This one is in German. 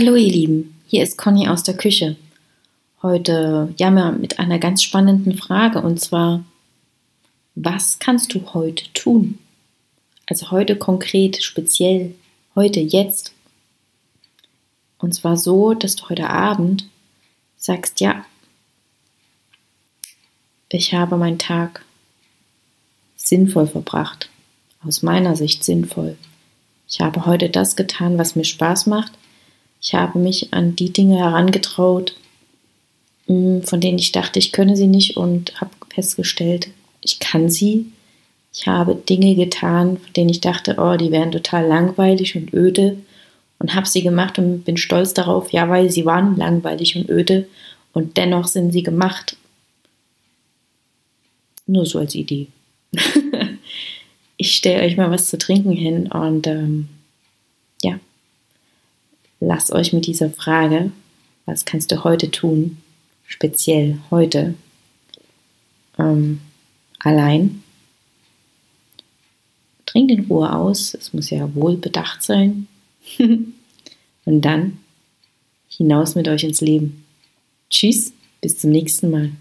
Hallo ihr Lieben, hier ist Conny aus der Küche. Heute ja mit einer ganz spannenden Frage und zwar, was kannst du heute tun? Also heute konkret, speziell, heute, jetzt. Und zwar so, dass du heute Abend sagst, ja, ich habe meinen Tag sinnvoll verbracht, aus meiner Sicht sinnvoll. Ich habe heute das getan, was mir Spaß macht. Ich habe mich an die Dinge herangetraut, mm, von denen ich dachte, ich könne sie nicht und habe festgestellt, ich kann sie. Ich habe Dinge getan, von denen ich dachte, oh, die wären total langweilig und öde und habe sie gemacht und bin stolz darauf, ja, weil sie waren langweilig und öde und dennoch sind sie gemacht. Nur so als Idee. ich stelle euch mal was zu trinken hin und ähm, lasst euch mit dieser Frage, was kannst du heute tun, speziell heute, ähm, allein. Trinkt in Ruhe aus, es muss ja wohl bedacht sein. und dann hinaus mit euch ins Leben. Tschüss, bis zum nächsten Mal.